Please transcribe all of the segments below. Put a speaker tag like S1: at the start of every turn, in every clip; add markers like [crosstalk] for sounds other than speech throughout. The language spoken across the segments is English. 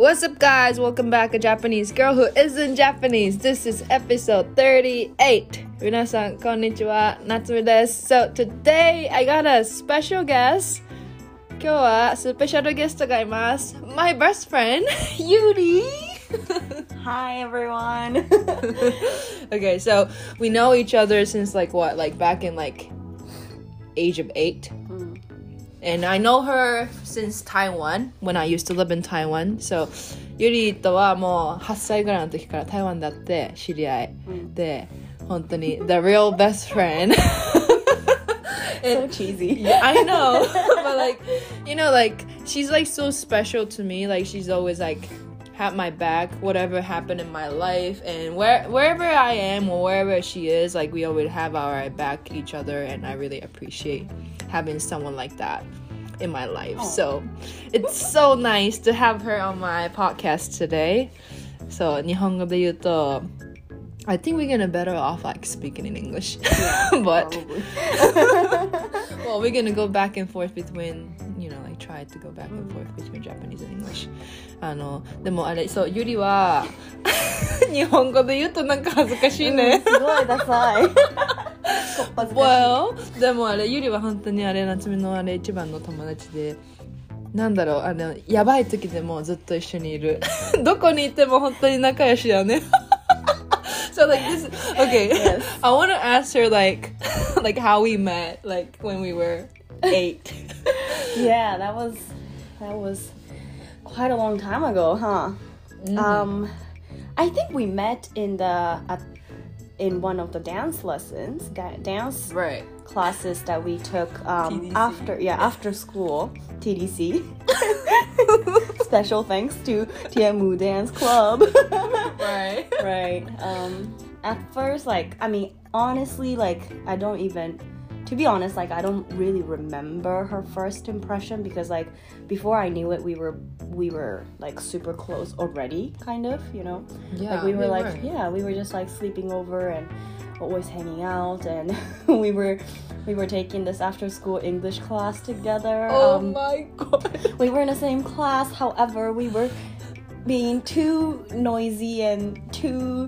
S1: What's up, guys? Welcome back, a Japanese girl who isn't Japanese. This is episode 38. 皆さん、こんにちは。夏目です。So, today I got a special guest. 今日はスペシャルゲストがいます。My best friend, [laughs] Yuri.
S2: Hi everyone. [laughs]
S1: okay, so we know each other since like what? Like back in like age of eight. And I know her since Taiwan when I used to live in Taiwan. So ユリとはもう8歳ぐらいの時から台湾だって知り合い、で本当に the real best friend. [laughs]
S2: so cheesy.
S1: I know, [laughs] but like, you know, like she's like so special to me. Like she's always like had my back, whatever happened in my life, and where wherever I am or wherever she is, like we always have our back each other, and I really appreciate having someone like that in my life. So it's so [laughs] nice to have her on my podcast today. So 日本語で言うと I think we're gonna better off like speaking in English. [laughs] but
S2: Probably. [laughs]
S1: well, we're gonna go back and forth between, try to go back and forth between Japanese and English. あの、でもあれ、そう、ゆりは、日本語で言うとなんか恥ずかしいね。
S2: すごいダサい。
S1: well, でもあれ、ゆりは本当にあれ、夏目のあれ一番の友達で、なんだろう、あの、やばい時でもずっと一緒にいる。どこにいても本当に仲良しだよね。so like this, okay,
S2: Yes.
S1: I want to ask her like, like how we met, like when we were eight. [laughs]
S2: Yeah, that was that was quite a long time ago, huh? Um, I think we met in the at, in one of the dance lessons, dance
S1: right.
S2: classes that we took um, after yeah after school TDC. [laughs] Special thanks to Tiamu Dance Club. [laughs]
S1: Right.
S2: right. Um, at first, like I mean, honestly, like I don't even. To be honest, like I don't really remember her first impression because like before I knew it, we were we were like super close already, kind of, you know.
S1: Yeah,
S2: like we were
S1: we
S2: like
S1: were.
S2: yeah, we were just like sleeping over and always hanging out, and [laughs] we were we were taking this after school English class together.
S1: Oh
S2: Um,
S1: my god. [laughs]
S2: we were in the same class however we were being too noisy and too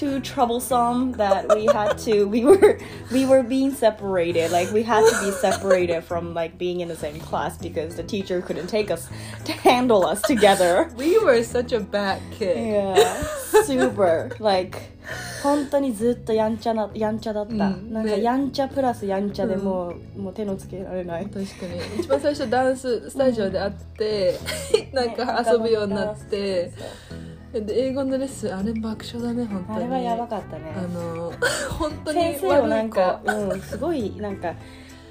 S2: too troublesome that we had to we were we were being separated like we had to be separated from like being in the same class because the teacher couldn't take us to handle us together
S1: We were [laughs] such a bad kid.
S2: yeah super like 本当にずっとやんちゃなやんちゃだった、
S1: うんね
S2: なんかやんちゃプラスやんちゃでもう,、もう手のつけられない
S1: 確かに一番最初ダンススタジオで会って、なんか遊ぶようになって、 [laughs] で英語のレッスンあれ爆笑だね本当に。
S2: あれはやばかったね。
S1: あの [laughs] 本当に
S2: 先生をなんかうんすごいなんか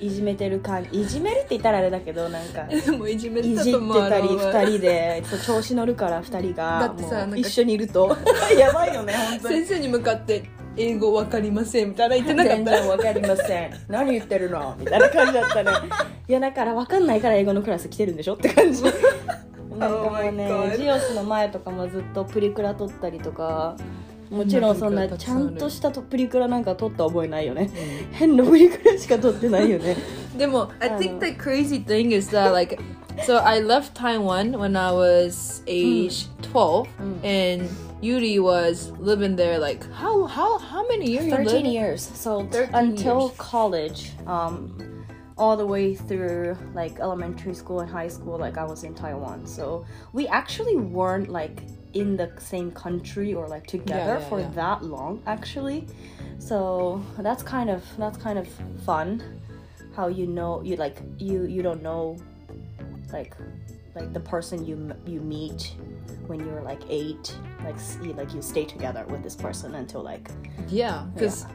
S2: いじめてる感じいじめるって言ったらあれだけどなんか
S1: 子でもいじめ
S2: いじって
S1: た
S2: り
S1: あ
S2: 2人で調子乗るから2人
S1: だ
S2: が
S1: ってさ
S2: 一緒にいると。[laughs] やばいよね本当に。
S1: 先生に向かって英語わかりませんみたいな言ってなか
S2: 全
S1: った [laughs]
S2: 然わかりません何言ってるの？みたいな感じだったね。いやだからわかんないから英語のクラス来てるんでしょ？って感じなんかも
S1: Oh
S2: うね
S1: God
S2: ジオスの前とかもずっとプリクラ撮ったりとかもちろんそんなちゃんとしたとプリクラなんか撮った覚えないよね、変なプリクラしか撮ってないよね
S1: でも I think the crazy thing is that like so I left Taiwan when I was age 12 and Yuri was living there like how how how many years you
S2: 13
S1: lived?
S2: years so
S1: 13
S2: until
S1: years.
S2: college um all the way through like elementary school and high school like i was in taiwan. So we actually weren't like in the same country or like together
S1: yeah,
S2: for
S1: yeah.
S2: that long actually. So that's kind of that's kind of fun. How you know you like you you don't know like like the person you you meet when you're like eight like s- you, like you stay together with this person until like
S1: Yeah, because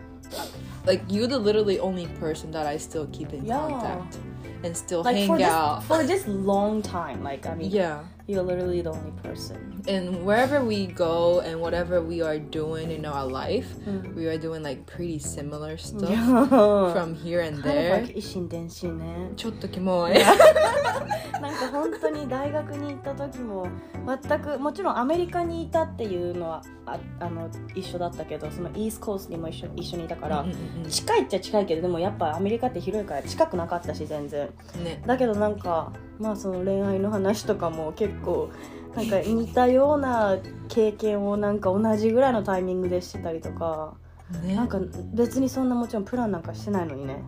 S1: like you're the literally only person that I still keep in
S2: Yeah.
S1: contact and still
S2: like
S1: hang
S2: for this,
S1: out.
S2: for this long time like i mean
S1: yeah,
S2: you're literally the only person
S1: and wherever we go and whatever we are doing in our life,
S2: Mm.
S1: we are doing like pretty similar stuff
S2: from
S1: here and
S2: kind of
S1: there.
S2: like 一心伝心ね
S1: ちょっとキモい。[laughs]
S2: なんか本当に大学に行った時も全くもちろんアメリカにいたっていうのはああの一緒だったけどそのイーストコースにも一緒一緒にいたから、近いっちゃ近いけどでもやっぱアメリカって広いから近くなかったし全然
S1: ね。
S2: だけどなんかまあその恋愛の話とかも結構なんか似たような経験をなんか同じぐらいのタイミングでしてたりとか
S1: ね。
S2: なんか別にそんなもちろんプランなんかしてないのにね。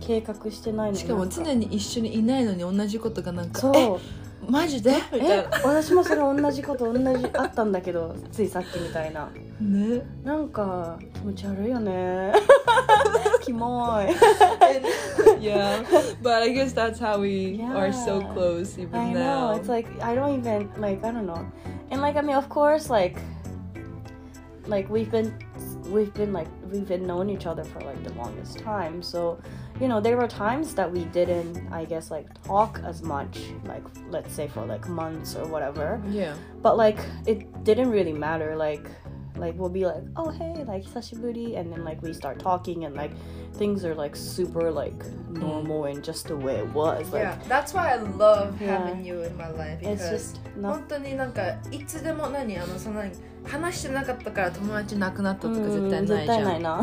S2: 計画してないのに
S1: しかも常に一緒にいないのに同じことがなんか
S2: そう。
S1: えマジでみたい
S2: え私もそれ同じこと同じあったんだけどついさっきみたいな
S1: なね
S2: なんか気持ち悪いよねキモい [laughs] [laughs] [laughs]
S1: yeah but I guess that's how we
S2: Yeah.
S1: are so close even
S2: I
S1: now
S2: know. It's like I don't even like I don't know. And like I mean of course like like we've been we've been like we've been known each other for like the longest time. So, you know, there were times that we didn't I guess like talk as much like let's say for like months or whatever.
S1: yeah
S2: But like it didn't really matter like like we'll be like, "Oh, hey, like sashiburi," and then like we start talking and like things are like super like normal and just the way it was. Like
S1: yeah that's why I love
S2: Yeah.
S1: having you in my life
S2: it's
S1: because
S2: just not
S1: 本当になんかいつでも何あのその何話してなかったから友達なくなったとか絶対ないじ
S2: 絶対
S1: ゃ
S2: なんいな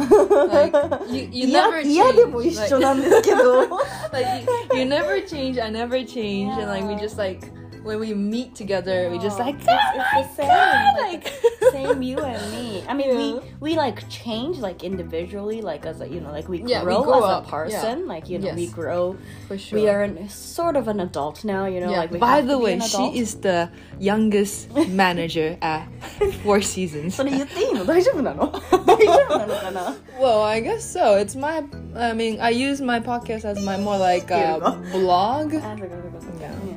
S1: like you, you
S2: 嫌
S1: never
S2: 嫌でも一緒
S1: like,
S2: なんですけど
S1: like you, you never change I never change and like we just like when we meet together we just like
S2: it's, it's the same [laughs] like,
S1: like
S2: same you and me. I mean,
S1: yeah.
S2: we we like change like individually, like as a you know, like we grow,
S1: yeah, we grow
S2: as
S1: up.
S2: a person. Yeah. Like you know,
S1: yes.
S2: we grow.
S1: For sure.
S2: We are an, sort of an adult now. You know, like
S1: by the way, she is the youngest [laughs] manager at Four Seasons.
S2: what do you think? [laughs]
S1: well, I guess so. It's my. I mean, I use my podcast as my more like uh, blog.
S2: Yeah.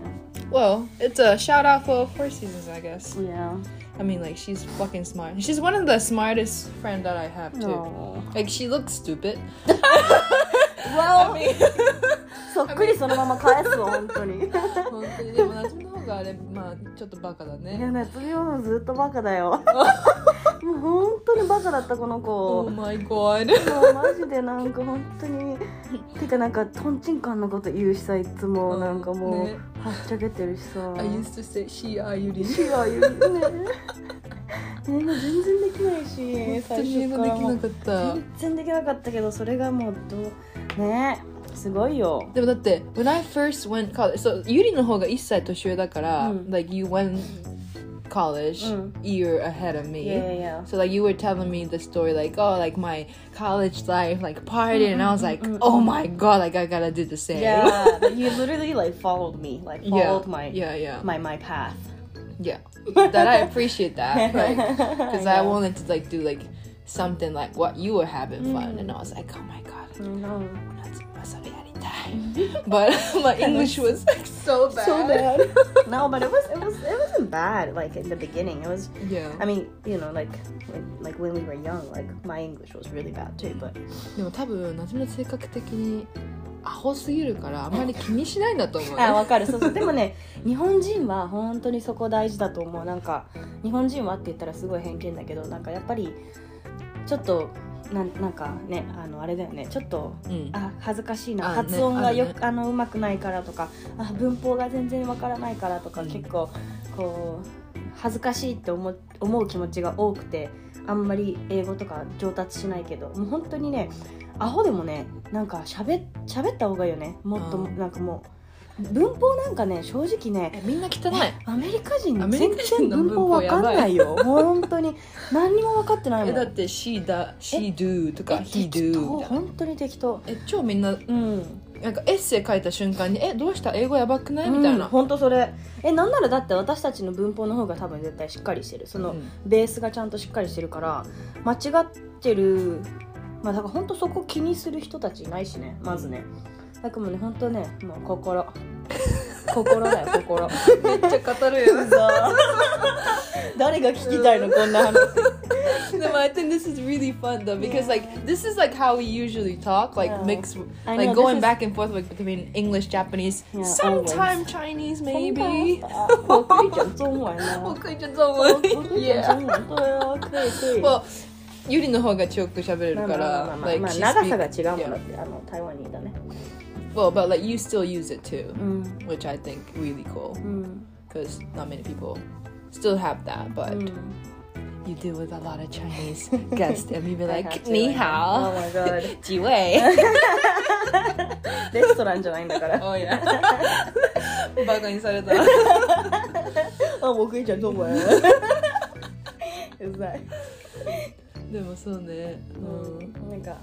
S1: Well, it's a shout out for Four Seasons, I guess.
S2: Yeah.
S1: I mean, like she's fucking smart. She's one of the smartest friend that I have too.
S2: No.
S1: Like she looks stupid. [laughs]
S2: Well, [laughs]
S1: I mean, [laughs]
S2: そっくりそのまま返すわ本当に。
S1: 本当にでも夏美 あれまあちょっとバカだ
S2: い
S1: ね。
S2: や夏美もずっとバカだよ。[laughs] もう本当にバカだったこの子。
S1: Oh my god.
S2: もうマジでなんか本当にてかなんかトンチンカンのこと言うしさいつもなんかもう、
S1: ね
S2: はっちゃけてるしさ
S1: I used to say she are you
S2: 手話言うね英語全然できないし
S1: 本当に英語できなかった。
S2: 全然できなかったけどそれがもうどうねすごいよ
S1: でもだって when I first went college so ゆりの方が1歳年上だから、
S2: うん
S1: like you went college
S2: うん
S1: year ahead of me
S2: いやいや
S1: so like you were telling me the story like oh like my college life like party and I was like oh my god like I gotta do the same
S2: Yeah, but [laughs] you literally like followed me, like
S1: yeah
S2: followed my
S1: yeah yeah
S2: my my path.
S1: yeah [laughs] that I appreciate that because I wanted to like do like something like what you were having fun and I was like oh my god
S2: No.
S1: それやりたい but my English was like so bad
S2: So bad. no, but it was it was it wasn't bad. Like in the beginning, it was.
S1: yeah
S2: I mean, you know, like when, like when we were young, like my English was really bad too. But
S1: でも多分夏美の性格的にアホすぎるからあんまり気にしないんだと思う、ね、
S2: あ、わかる。そうそう。でもね、日本人は本当にそこ大事だと思う。なんか日本人はって言ったらすごい偏見だけど、なんかやっぱりちょっとなんなんかね、あのあれだよね。ちょっと
S1: うん。
S2: あ恥ずかしいな。
S1: あ
S2: 発音がよく
S1: ね。
S2: あのうまくないからとかあ文法が全然わからないからとか、
S1: うん。
S2: 結構こう恥ずかしいって思う思う気持ちが多くてあんまり英語とか上達しないけどもう本当にねアホでもねなんかしゃべ喋った方がいいよね。もっと
S1: うん。
S2: なんかもう文法なんかね正直ね
S1: えみんな汚い。
S2: アメリカ人全然
S1: の文法
S2: わかんないよ。本当に。何にも分かってないもん。
S1: えだって she だ she do とか
S2: え
S1: he do
S2: 本当に適当。
S1: え超みんな
S2: うん。
S1: なんかエッセイ書いた瞬間に「えどうした？英語やばくない?」みたい
S2: うん、
S1: な、
S2: 本当それ。えなんならだって私たちの文法の方が多分絶対しっかりしてる。その、
S1: うん。
S2: ベースがちゃんとしっかりしてるから間違ってる。まあだから本当そこ気にする人たちいないしねまずねだからもうね本当ねもう心心だよ心
S1: めっちゃ語るよ
S2: 誰が聞きたいのこんな話
S1: でも I think this is really fun though because like this is like how we usually talk like
S2: Yeah.
S1: mix
S2: I
S1: like
S2: know,
S1: going back and forth like between English Japanese
S2: Yeah,
S1: sometime Chinese maybe
S2: 我可以讲中文啊
S1: 我可以讲中
S2: 我
S1: 文
S2: 可以讲中文对啊可以可以
S1: well ゆりの方が強く喋れるか
S2: まあまあまあ
S1: ら
S2: まあ
S1: like
S2: まあ
S1: she
S2: 長さが違うもん
S1: yeah.
S2: だってあの台湾にいたね
S1: well but like you still use it too
S2: うん
S1: which I think really cool
S2: うん
S1: because not many people still have that but
S2: うん
S1: you deal with a lot of Chinese [laughs] guests, and we'd be
S2: I
S1: like,
S2: had to,
S1: 你
S2: Oh
S1: 好
S2: my god. [laughs]
S1: 几位
S2: レストランじゃないんだから。
S1: Oh [laughs] yeah バカにされた
S2: あ、我可以讲中文。うざい。
S1: でもそうねうん
S2: なんか。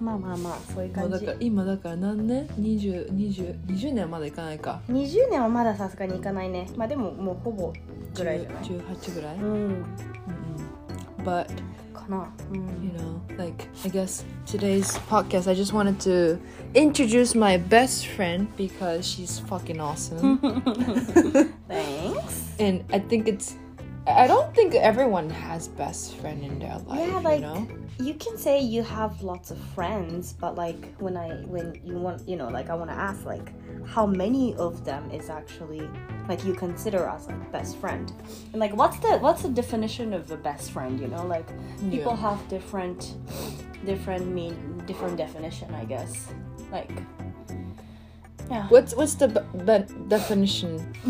S2: まあまあまあ、そういう感じ
S1: だか。ら今だから何年 ?20、20、20年はまだいかないか
S2: 20年はまださすがにいかないね。まあでも、もうほぼぐらいじゃない。
S1: 18ぐらい、
S2: うん。
S1: うん But you know, like I guess today's podcast, I just wanted to introduce my best friend because she's fucking awesome,
S2: Thanks.
S1: and I think it's. I don't think everyone has best friend in their life.
S2: Yeah, like
S1: you know.
S2: you can say you have lots of friends, but like when I when you want you know like I want to ask like how many of them is actually like you consider as a best friend, and like what's the what's the definition of a best friend? You know, like people
S1: Yeah.
S2: have different different mean different definition, I guess. Like yeah,
S1: What's what's the b- be- definition? [laughs]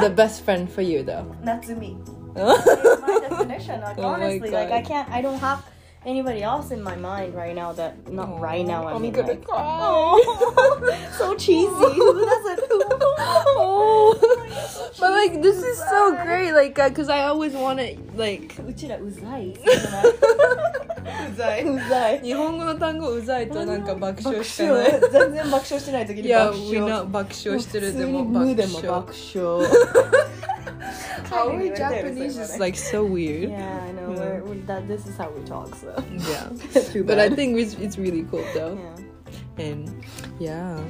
S1: the best friend for you though.
S2: Natsumi It's my [laughs] definition. Like,
S1: Oh my
S2: honestly, like I
S1: God.
S2: can't. I don't have anybody else in my mind right now. That not right now. I
S1: I'm
S2: mean,
S1: gonna
S2: like,
S1: cry.
S2: oh, [laughs] so cheesy. Who [laughs] doesn't?
S1: oh, but like this is so great, like, cause I always want to like.
S2: うちらうざい。
S1: うざい。
S2: うざい。
S1: 日本語の単語うざいとなんか爆笑
S2: 爆
S1: しかない。
S2: 笑。全然爆笑してない時に
S1: いや、
S2: 爆
S1: みんな
S2: 笑。
S1: 爆笑してるでも
S2: 普通に無でも
S1: 爆笑。 Our Japanese is like so weird.
S2: Yeah, I know. We're, we're, that this is how we talk. So.
S1: Yeah. [laughs] But I think it's, it's really cool though.
S2: Yeah.
S1: And yeah,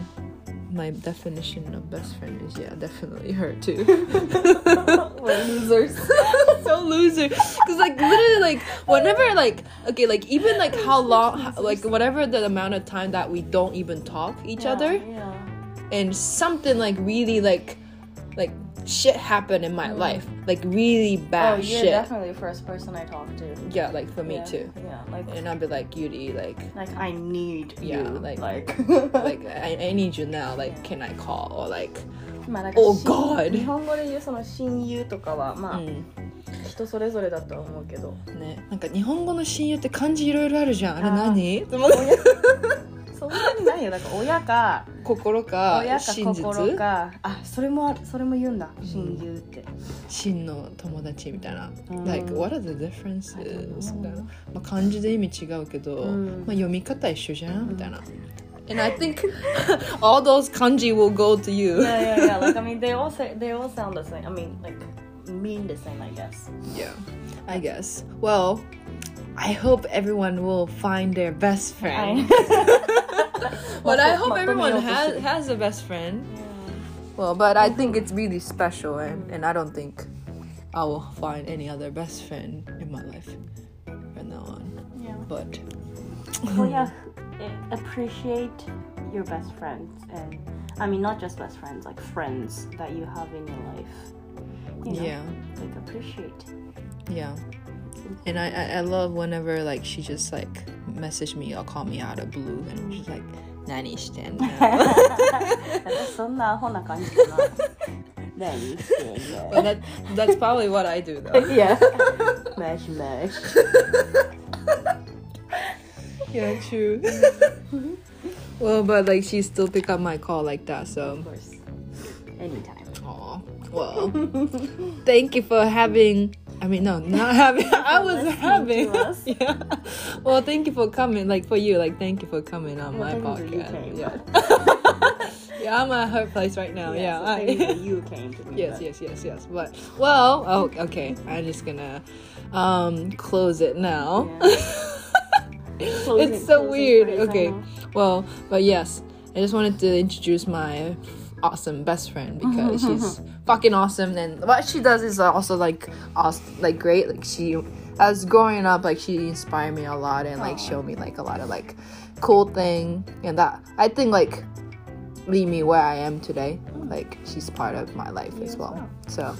S1: my definition of best friend is yeah, definitely her too. [laughs]
S2: We're losers. [laughs]
S1: so loser. Cause like literally like whenever like okay like even like oh, how long like whatever the amount of time that we don't even talk each other
S2: Yeah.
S1: and something like really like like shit happened in my life like really
S2: Oh,
S1: bad
S2: you're
S1: shit.
S2: definitely the first person I talk to.
S1: yeah, like for me
S2: yeah.
S1: too.
S2: Yeah, like
S1: And I'll be like, Yuri, like
S2: like I need
S1: Yeah,
S2: you.
S1: like-
S2: like [laughs]
S1: like [laughs] I, I need you now. Like, can I call or like
S2: まあなんか
S1: Oh
S2: 親
S1: God
S2: 日本語で言うその親友とかはまあ、
S1: うん
S2: 人それぞれだとは思うけど
S1: ねなんか日本語の親友って漢字いろいろあるじゃんあれ
S2: あー
S1: 何[laughs]
S2: そ んなにないよだから親か
S1: 心か
S2: 親か
S1: 真実
S2: 心かあそれもあるそれも言うんだ親友って、
S1: 真の友達みたいな、
S2: うん
S1: like what are the differences
S2: I don't know
S1: みたいな、まあ、漢字で意味違うけど、
S2: うん
S1: まあ、読み方一緒じゃんみたいな and I think [laughs] all those kanji will go to you
S2: yeah yeah yeah like I [laughs] mean they all say they all sound the same I mean like mean the same I guess
S1: yeah I guess well I hope everyone will find their best friend [laughs] [laughs] but I hope everyone has has a best friend. Well, but I think it's really special, and, and I don't think I will find any other best friend in my life from now on.
S2: yeah.
S1: But
S2: well [laughs] yeah appreciate your best friends and I mean not just best friends like friends that you have in your life. You know,
S1: yeah,
S2: like appreciate.
S1: Yeah And I, I, I love whenever like she just like message me or call me out of blue, and she's like, "Nani stand."
S2: 私[laughs] そんなアホな感じかな何してんの
S1: But that that's probably what I do though. [laughs]
S2: Yeah. [laughs] Mash mash.
S1: Yeah, true. well, but like she still pick up my call like that, so.
S2: Of course. Anytime.
S1: Aw, well, thank you for having. I mean, no, not having. [laughs] I was having. [laughs] Yeah. Well, thank you for coming. Like for you, like thank you for coming on my
S2: Well, you
S1: podcast. Yeah. [laughs] yeah, I'm at her place right now.
S2: Yeah,
S1: yeah. I-
S2: you came to me.
S1: yes, yes, yes, yes. But well, oh, okay. I'm just gonna um close it now.
S2: Closing-
S1: it's so weird. Okay. Well, but yes, I just wanted to introduce my awesome best friend [laughs] because she's fucking awesome and what she does is also like awesome, like great. Like she as growing up like she inspired me a lot and like showed me like a lot of like cool thing and that I think like lead me where I am today. Like she's part of my life as well. So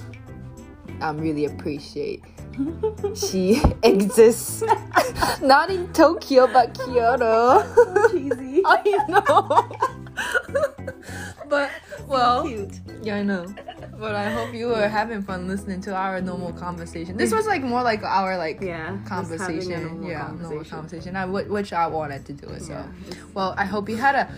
S1: I'm really appreciate [laughs] she [laughs] exists not in Tokyo but Kyoto.
S2: Cheesy.
S1: I know. But well,
S2: Cute.
S1: yeah, I know. but I hope you were having fun listening to our normal conversation. This was like more like our like
S2: Yeah, just having a
S1: conversation.
S2: normal
S1: yeah, normal
S2: conversation.
S1: conversation. I w- which I wanted to do it. So,
S2: Yeah,
S1: well, I hope you had a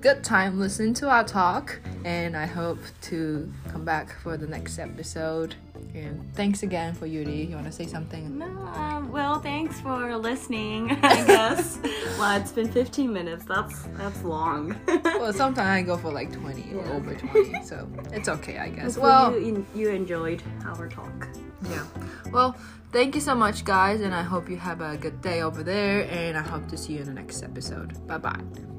S1: good time listening to our talk, and I hope to come back for the next episode. And thanks again for Yuri. You want to say something?
S2: No, um, well, thanks for listening. [laughs] I guess. [laughs] well, it's been 15 minutes. That's that's long. [laughs]
S1: Well, sometimes I go for like 20 or over 20, so it's okay, I guess.
S2: Hopefully
S1: Well,
S2: you, you enjoyed our talk.
S1: Yeah. Well, thank you so much, guys, and I hope you have a good day over there, and I hope to see you in the next episode. Bye bye.